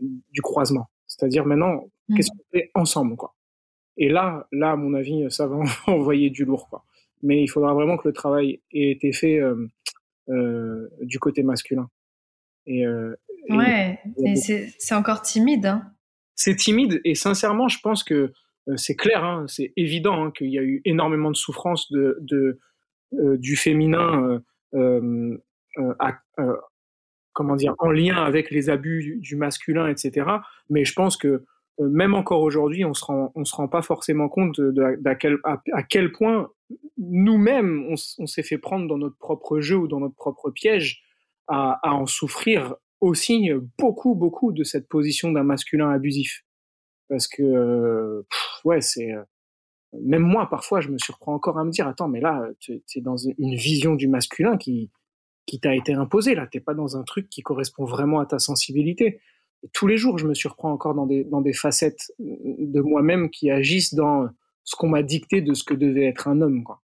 du croisement. C'est-à-dire maintenant, mmh. qu'est-ce qu'on fait ensemble, quoi? Et là, là, à mon avis, ça va envoyer du lourd, quoi. Mais il faudra vraiment que le travail ait été fait euh, du côté masculin. Et, ouais, c'est encore timide. Hein. C'est timide et sincèrement, je pense que euh, c'est clair, hein, c'est évident hein, qu'il y a eu énormément de souffrance de, de euh, du féminin euh, comment dire en lien avec les abus du, masculin, etc. Mais je pense que même encore aujourd'hui, on se rend, on se rend pas forcément compte de, à, quel, à, quel point nous-mêmes on, s'est fait prendre dans notre propre jeu ou dans notre propre piège à, en souffrir aussi beaucoup, beaucoup de cette position d'un masculin abusif. Parce que, ouais, c'est. Même moi, parfois, je me surprends encore à me dire attends, mais là, tu es dans une vision du masculin qui, qui t'a été imposée. Là, t'es pas dans un truc qui correspond vraiment à ta sensibilité. Tous les jours, je me surprends encore dans des facettes de moi-même qui agissent dans ce qu'on m'a dicté de ce que devait être un homme. Quoi.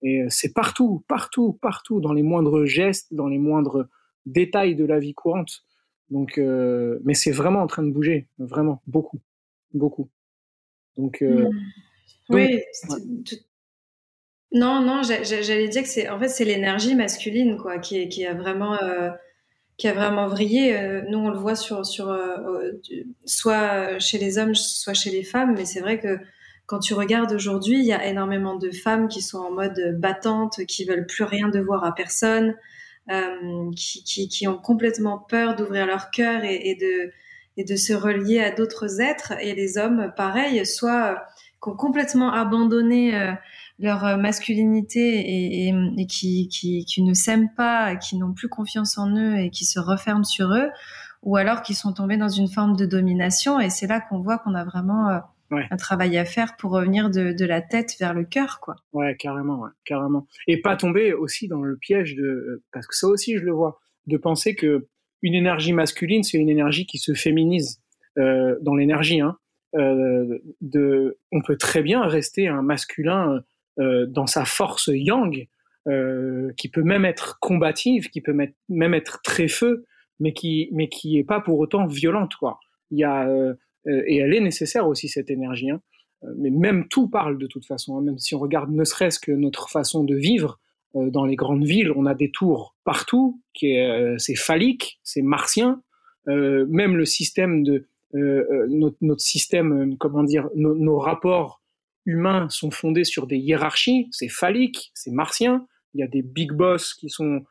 Et c'est partout, partout, partout, dans les moindres gestes, dans les moindres détails de la vie courante. Donc, euh, mais c'est vraiment en train de bouger, vraiment beaucoup, beaucoup. Donc, euh, mmh. oui. Non, non, j'allais dire que c'est en fait c'est l'énergie masculine quoi qui, est, qui a vraiment euh, qui a vraiment vrillé. nous on le voit sur sur soit chez les hommes, soit chez les femmes, mais c'est vrai que quand tu regardes aujourd'hui, il y a énormément de femmes qui sont en mode battante, qui veulent plus rien devoir à personne, euh, qui, qui, qui, ont complètement peur d'ouvrir leur cœur et, et, de, et de se relier à d'autres êtres. Et les hommes, pareil, soit euh, qui ont complètement abandonné euh, leur masculinité et, et, et qui, qui, qui, ne s'aiment pas, qui n'ont plus confiance en eux et qui se referment sur eux, ou alors qui sont tombés dans une forme de domination. Et c'est là qu'on voit qu'on a vraiment un travail à faire pour revenir de, de la tête vers le cœur, quoi. Ouais, carrément, ouais, carrément. Et pas tomber aussi dans le piège de, parce que ça aussi je le vois, de penser que une énergie masculine, c'est une énergie qui se féminise euh, dans l'énergie. Hein. Euh, de, on peut très bien rester un masculin euh, dans sa force yang, euh, qui peut même être combative, qui peut même être très feu, mais qui, mais qui est pas pour autant violente, quoi. Il y a euh, euh, et elle est nécessaire aussi cette énergie. Hein. Euh, mais même tout parle de toute façon. Hein. Même si on regarde ne serait-ce que notre façon de vivre euh, dans les grandes villes, on a des tours partout, qui est c'est phallique, c'est martien. même le système de notre, notre, système, comment dire, nos rapports humains sont fondés sur des hiérarchies. C'est phallique, c'est martien. Il y a des big boss qui sont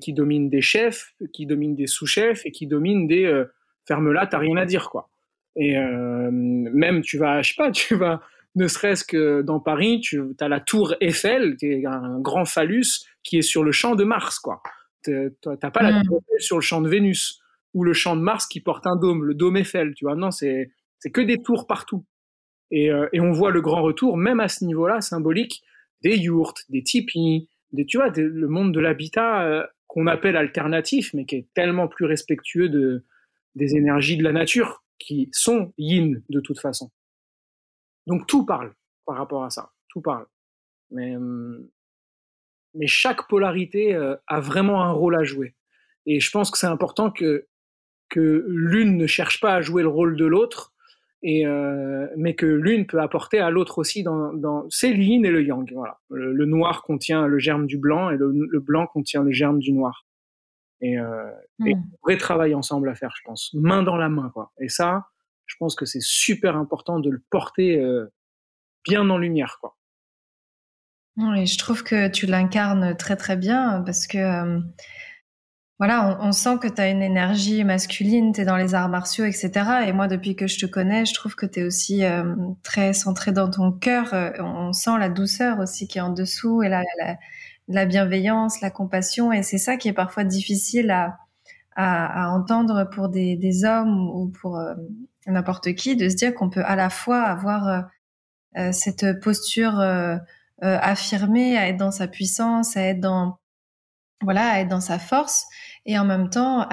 qui dominent des chefs, qui dominent des sous-chefs et qui dominent des ferme-là, t'as rien à dire quoi. Et euh, même, tu vas, je sais pas, tu vas, ne serait-ce que dans Paris, tu as la tour Eiffel, qui est un grand phallus qui est sur le champ de Mars, quoi. T'as pas la mm. tour Eiffel sur le champ de Vénus ou le champ de Mars qui porte un dôme, le dôme Eiffel, tu vois. Non, c'est c'est que des tours partout. Et, euh, et on voit le grand retour, même à ce niveau-là, symbolique, des yourtes, des tipis, des, tu vois, le monde de l'habitat euh, qu'on appelle alternatif, mais qui est tellement plus respectueux de, des énergies de la nature qui sont yin de toute façon. Donc tout parle par rapport à ça, tout parle. Mais, hum, mais chaque polarité euh, a vraiment un rôle à jouer. Et je pense que c'est important que, que l'une ne cherche pas à jouer le rôle de l'autre, et euh, mais que l'une peut apporter à l'autre aussi dans, dans c'est le yin et le yang. Voilà. Le, noir contient le germe du blanc et le, le blanc contient le germe du noir. Et, euh, un hmm. vrai travail ensemble à faire, je pense, main dans la main, quoi. Et ça, je pense que c'est super important de le porter euh, bien en lumière, quoi. Oui, je trouve que tu l'incarnes très très bien parce que euh, voilà, on, sent que tu as une énergie masculine, tu es dans les arts martiaux, etc. Et moi, depuis que je te connais, je trouve que tu es aussi euh, très centré dans ton cœur. on sent la douceur aussi qui est en dessous et la, la, la bienveillance, la compassion, et c'est ça qui est parfois difficile à, à, à entendre pour des, des, hommes ou pour euh, n'importe qui, de se dire qu'on peut à la fois avoir euh, euh, cette posture affirmée, à être dans sa puissance, à être dans voilà, à être dans sa force et en même temps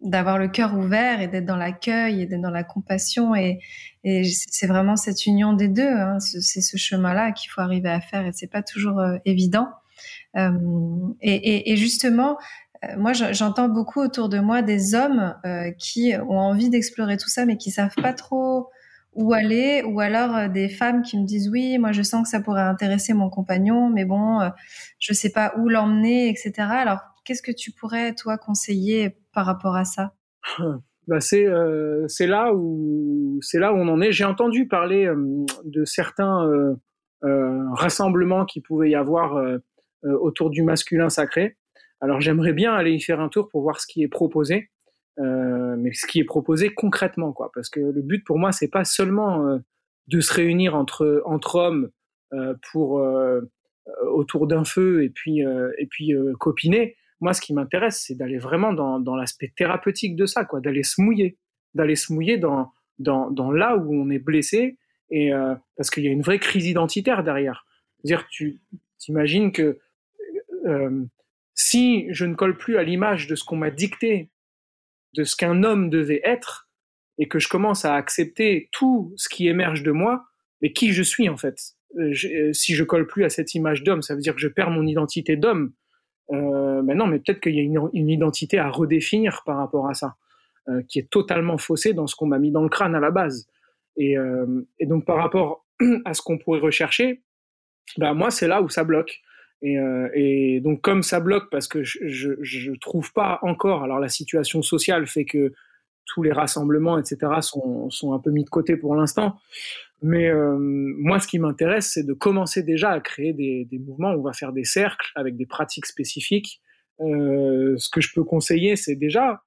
d'avoir le cœur ouvert et d'être dans l'accueil et d'être dans la compassion et, et c'est vraiment cette union des deux. Hein, c'est ce chemin-là qu'il faut arriver à faire et c'est pas toujours euh, évident. Euh, et, justement, euh, moi, j'entends beaucoup autour de moi des hommes euh, qui ont envie d'explorer tout ça, mais qui savent pas trop où aller, ou alors des femmes qui me disent oui, moi je sens que ça pourrait intéresser mon compagnon, mais bon, je sais pas où l'emmener, etc. Alors, qu'est-ce que tu pourrais toi conseiller par rapport à ça? Bah c'est c'est là où c'est là où on en est. J'ai entendu parler de certains rassemblements qui pouvaient y avoir autour du masculin sacré. Alors j'aimerais bien aller y faire un tour pour voir ce qui est proposé. Euh, mais ce qui est proposé concrètement, quoi. Parce que le but pour moi, c'est pas seulement euh, de se réunir entre hommes euh, pour euh, autour d'un feu et puis et puis copiner. Moi, ce qui m'intéresse, c'est d'aller vraiment dans, l'aspect thérapeutique de ça, quoi. D'aller se mouiller, d'aller se mouiller dans dans dans là où on est blessé et parce qu'il y a une vraie crise identitaire derrière. dire tu t'imagines que si je ne colle plus à l'image de ce qu'on m'a dicté de ce qu'un homme devait être et que je commence à accepter tout ce qui émerge de moi, mais qui je suis en fait? Euh, euh, si je colle plus à cette image d'homme, ça veut dire que je perds mon identité d'homme. Euh, mais non, mais peut-être qu'il y a une, identité à redéfinir par rapport à ça, euh, qui est totalement faussée dans ce qu'on m'a mis dans le crâne à la base. Et, donc par rapport à ce qu'on pourrait rechercher, bah moi c'est là où ça bloque. Et, euh, et, donc comme ça bloque parce que je, je, trouve pas encore, alors la situation sociale fait que tous les rassemblements, etc., sont, sont un peu mis de côté pour l'instant. Mais euh, moi, ce qui m'intéresse, c'est de commencer déjà à créer des, des, mouvements on va faire des cercles avec des pratiques spécifiques. Euh, ce que je peux conseiller, c'est déjà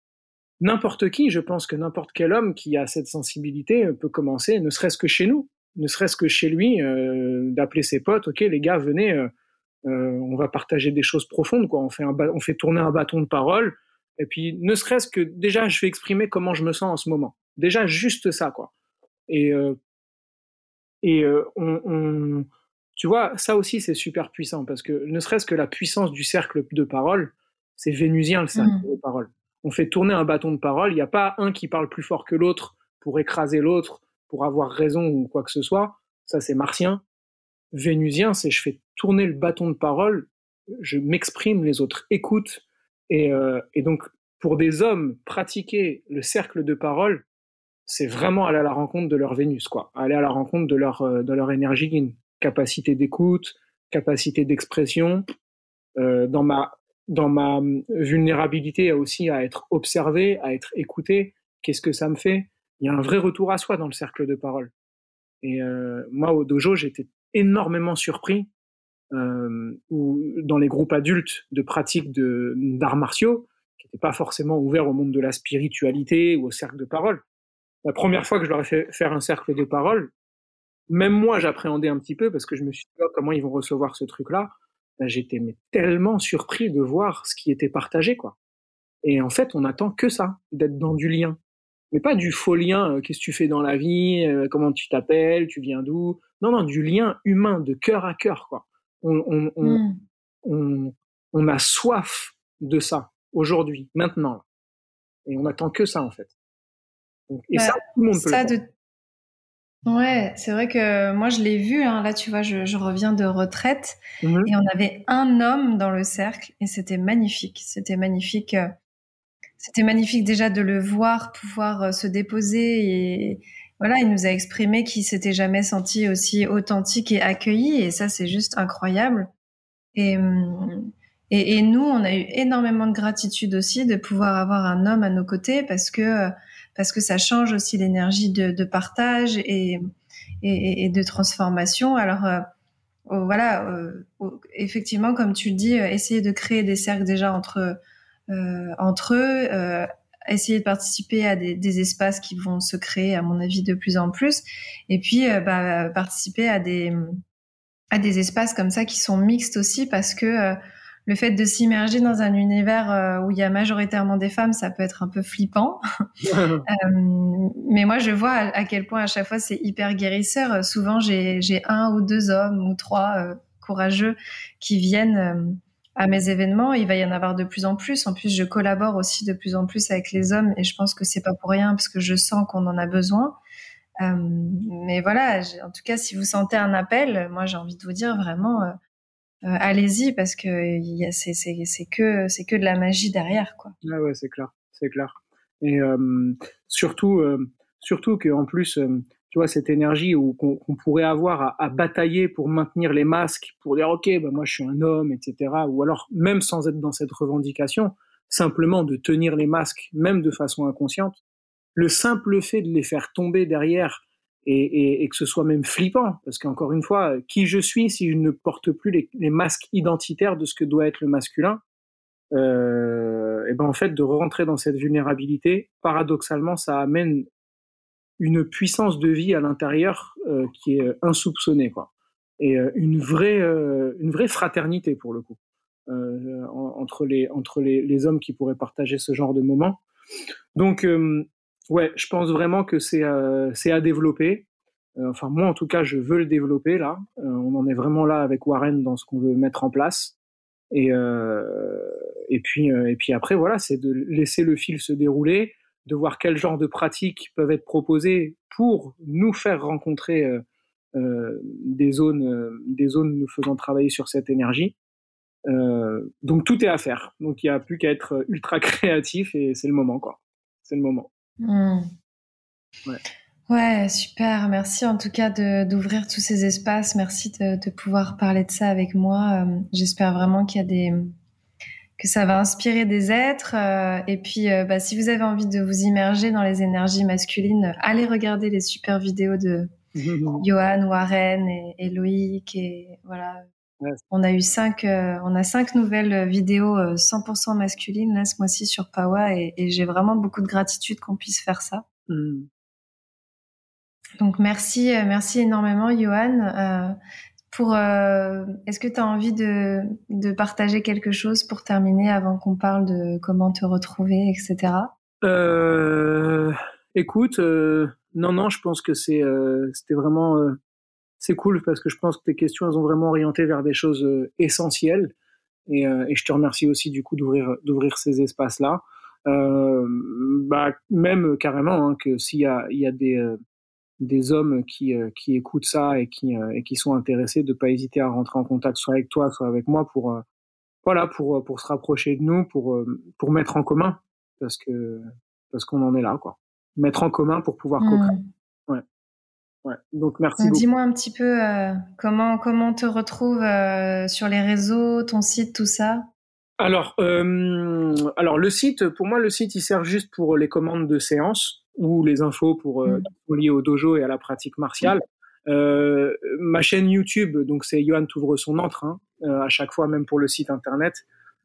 n'importe qui, je pense que n'importe quel homme qui a cette sensibilité peut commencer, ne serait-ce que chez nous, ne serait-ce que chez lui, euh, d'appeler ses potes, ok, les gars, venez euh, on va partager des choses profondes, quoi. On fait, un on fait tourner un bâton de parole. Et puis, ne serait-ce que déjà, je vais exprimer comment je me sens en ce moment. Déjà, juste ça, quoi. Et, euh, et euh, on, on, tu vois, ça aussi, c'est super puissant parce que ne serait-ce que la puissance du cercle de parole, c'est vénusien le cercle mmh. de parole. On fait tourner un bâton de parole. Il n'y a pas un qui parle plus fort que l'autre pour écraser l'autre, pour avoir raison ou quoi que ce soit. Ça, c'est martien. Vénusien, c'est je fais tourner le bâton de parole, je m'exprime, les autres écoutent. Et, euh, et, donc, pour des hommes, pratiquer le cercle de parole, c'est vraiment aller à la rencontre de leur Vénus, quoi. Aller à la rencontre de leur, euh, de leur énergie, une capacité d'écoute, capacité d'expression. Euh, dans ma dans ma vulnérabilité aussi à être observé, à être écouté. Qu'est-ce que ça me fait? Il y a un vrai retour à soi dans le cercle de parole. Et moi, au dojo, j'étais énormément surpris euh, ou dans les groupes adultes de pratique de d'arts martiaux, qui n'étaient pas forcément ouverts au monde de la spiritualité ou au cercle de parole. La première fois que je leur ai fait faire un cercle de parole, même moi j'appréhendais un petit peu parce que je me suis dit oh, comment ils vont recevoir ce truc-là? Ben, J'étais tellement surpris de voir ce qui était partagé, quoi. Et en fait, on attend que ça, d'être dans du lien, mais pas du faux lien. Euh, Qu'est-ce que tu fais dans la vie? Euh, Comment tu t'appelles? Tu viens d'où? Non, non, du lien humain, de cœur à cœur, quoi on, on, on, on, a soif de ça aujourd'hui, maintenant. Et on attend que ça, en fait. et bah, ça, tout le monde peut le de... Ouais, c'est vrai que moi je l'ai vu. Hein. Là, tu vois, je, je reviens de retraite mmh et on avait un homme dans le cercle et c'était magnifique. C'était magnifique. Euh, c'était magnifique déjà de le voir pouvoir euh, se déposer et, voilà, il nous a exprimé qu'il s'était jamais senti aussi authentique et accueilli, et ça c'est juste incroyable. Et, hum, et, et, nous, on a eu énormément de gratitude aussi de pouvoir avoir un homme à nos côtés parce que parce que ça change aussi l'énergie de, de, partage et, et, et, de transformation. Alors euh, oh, voilà, euh, oh, effectivement, comme tu le dis, euh, essayer de créer des cercles déjà entre entre eux, essayer de participer à des, des, espaces qui vont se créer, à mon avis, de plus en plus, et puis euh, bah, participer à des à des espaces comme ça qui sont mixtes aussi, parce que euh, le fait de s'immerger dans un univers euh, où il y a majoritairement des femmes, ça peut être un peu flippant. mais moi, je vois à, quel point à chaque fois c'est hyper guérisseur. Souvent, j'ai un ou deux hommes ou trois courageux qui viennent à mes événements. Il va y en avoir de plus en plus. En plus, je collabore aussi de plus en plus avec les hommes et je pense que c'est pas pour rien parce que je sens qu'on en a besoin. Euh, mais voilà, en tout cas, si vous sentez un appel, moi j'ai envie de vous dire vraiment, euh, euh, allez-y parce que c'est que c'est que de la magie derrière quoi. Ah ouais, c'est clair, c'est clair. Et surtout surtout que en plus tu vois, cette énergie qu'on pourrait avoir à, batailler pour maintenir les masques, pour dire ok, bah moi je suis un homme, etc. Ou alors même sans être dans cette revendication, simplement de tenir les masques, même de façon inconsciente, le simple fait de les faire tomber derrière et, et, que ce soit même flippant, parce qu'encore une fois, qui je suis si je ne porte plus les, les masques identitaires de ce que doit être le masculin, euh, et ben en fait de rentrer dans cette vulnérabilité, paradoxalement, ça amène une puissance de vie à l'intérieur euh, qui est insoupçonnée, quoi. Et euh, une vraie, euh, une vraie fraternité pour le coup entre les entre les, les, hommes qui pourraient partager ce genre de moments. Donc ouais, je pense vraiment que c'est c'est à développer. enfin moi en tout cas, je veux le développer là. on en est vraiment là avec Warren dans ce qu'on veut mettre en place. Et et puis et puis après voilà, c'est de laisser le fil se dérouler de voir quel genre de pratiques peuvent être proposées pour nous faire rencontrer euh, euh, des zones, euh, des zones nous faisant travailler sur cette énergie. donc tout est à faire. Donc il n'y a plus qu'à être ultra créatif et c'est le moment quoi. C'est le moment. Hmm. Ouais. super. Merci en tout cas d'ouvrir tous ces espaces. Merci de, de, pouvoir parler de ça avec moi. J'espère vraiment qu'il y a des, que ça va inspirer des êtres. Euh, et puis, euh, bah, si vous avez envie de vous immerger dans les énergies masculines, allez regarder les super vidéos de Johan, Warren et, Loïc. Et voilà, on a eu cinq, euh, on a cinq nouvelles vidéos 100% masculines là ce mois-ci sur Pawa, et, j'ai vraiment beaucoup de gratitude qu'on puisse faire ça. Mm. Donc merci, merci énormément, Johan. Pour, euh, est-ce que tu as envie de, de, partager quelque chose pour terminer avant qu'on parle de comment te retrouver, etc. Euh, écoute, euh, non, non, je pense que c'est, c'était vraiment, c'est cool parce que je pense que tes questions elles ont vraiment orienté vers des choses essentielles et, je te remercie aussi du coup d'ouvrir, d'ouvrir ces espaces-là. bah, même carrément hein, que s'il y a, il y a des des hommes qui, euh, qui écoutent ça et qui, euh, et qui sont intéressés de pas hésiter à rentrer en contact soit avec toi, soit avec moi pour, euh, voilà, pour, pour se rapprocher de nous, pour, pour mettre en commun, parce que, parce qu'on en est là, quoi. Mettre en commun pour pouvoir mmh. co-créer. Ouais. Ouais. Donc merci. Dis-moi un petit peu comment comment on te retrouve sur les réseaux, ton site, tout ça? Alors alors le site, pour moi le site il sert juste pour les commandes de séances ou les infos pour euh, mm. liées au dojo et à la pratique martiale. Euh, ma chaîne YouTube, donc c'est Johan Touvre son entre hein, euh, à chaque fois, même pour le site internet.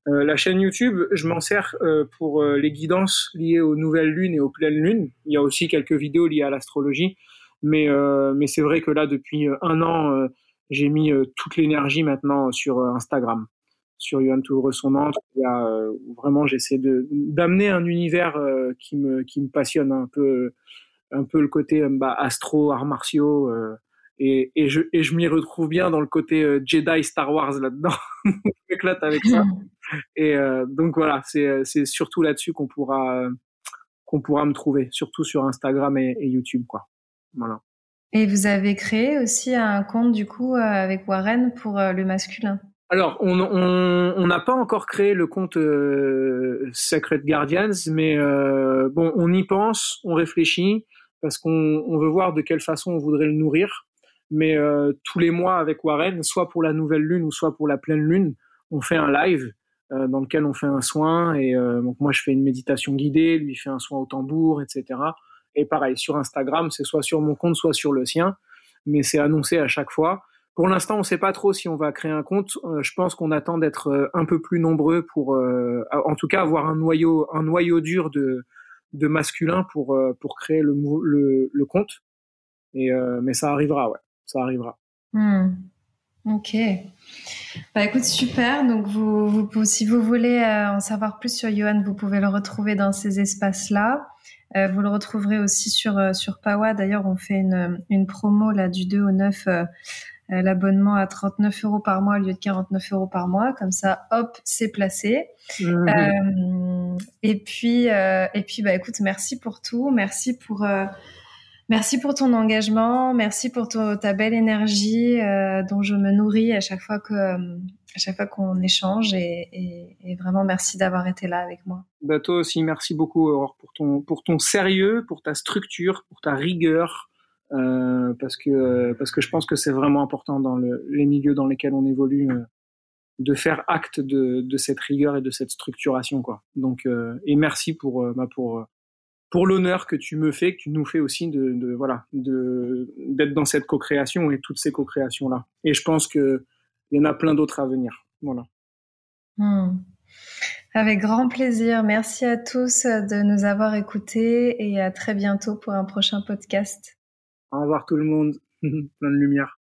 Euh, la chaîne YouTube, je m'en sers euh, pour les guidances liées aux nouvelles lunes et aux pleines lunes. Il y a aussi quelques vidéos liées à l'astrologie, mais mais c'est vrai que là depuis un an, j'ai mis toute l'énergie maintenant sur Instagram sur Yohan Touvre son entre, euh, vraiment j'essaie de d'amener un univers euh, qui me qui me passionne un peu un peu le côté euh, bah, astro arts martiaux et, et je et je m'y retrouve bien dans le côté Jedi Star Wars là-dedans. Je avec ça. Et donc voilà c'est c'est surtout là-dessus qu'on pourra qu'on pourra me trouver surtout sur Instagram et, et YouTube quoi. Voilà. Et vous avez créé aussi un compte du coup avec Warren pour le masculin? Alors, on n'a on, pas encore créé le compte euh, Sacred Guardians, mais euh, bon, on y pense, on réfléchit, parce qu'on on veut voir de quelle façon on voudrait le nourrir. Mais euh, tous les mois avec Warren, soit pour la nouvelle lune ou soit pour la pleine lune, on fait un live euh, dans lequel on fait un soin. Et euh, donc moi, je fais une méditation guidée, lui fait un soin au tambour, etc. Et pareil, sur Instagram, c'est soit sur mon compte, soit sur le sien, mais c'est annoncé à chaque fois. Pour l'instant, on ne sait pas trop si on va créer un compte. Euh, je pense qu'on attend d'être euh, un peu plus nombreux pour, euh, en tout cas, avoir un noyau, un noyau dur de, de masculin pour, pour créer le, le, le compte. Et, mais ça arrivera, ouais, ça arrivera. Hmm. Ok. Bah écoute, super. Donc vous, vous si vous voulez en savoir plus sur Johan, vous pouvez le retrouver dans ces espaces-là. Euh, vous le retrouverez aussi sur sur Pawa. D'ailleurs, on fait une, une promo là du 2 au 9 l'abonnement à 39 euros par mois au lieu de 49 euros par mois. Comme ça, hop, c'est placé. Mhm. et puis, et puis, bah, écoute, merci pour tout. Merci pour Merci pour ton engagement, merci pour ta belle énergie euh, dont je me nourris à chaque fois que à chaque fois qu'on échange et, vraiment merci d'avoir été là avec moi. Bah toi aussi merci beaucoup Aurore pour ton pour ton sérieux, pour ta structure, pour ta rigueur euh, parce que parce que je pense que c'est vraiment important dans le, les milieux dans lesquels on évolue euh, de faire acte de, cette rigueur et de cette structuration quoi. Donc et merci pour bah, pour l'honneur que tu me fais, que tu nous fais aussi de, voilà, de d'être dans cette co-création et toutes ces co-créations là. Et je pense que il y en a plein d'autres à venir. Voilà. Hmm. Avec grand plaisir. Merci à tous de nous avoir écoutés et à très bientôt pour un prochain podcast. Au revoir tout le monde. plein de lumière.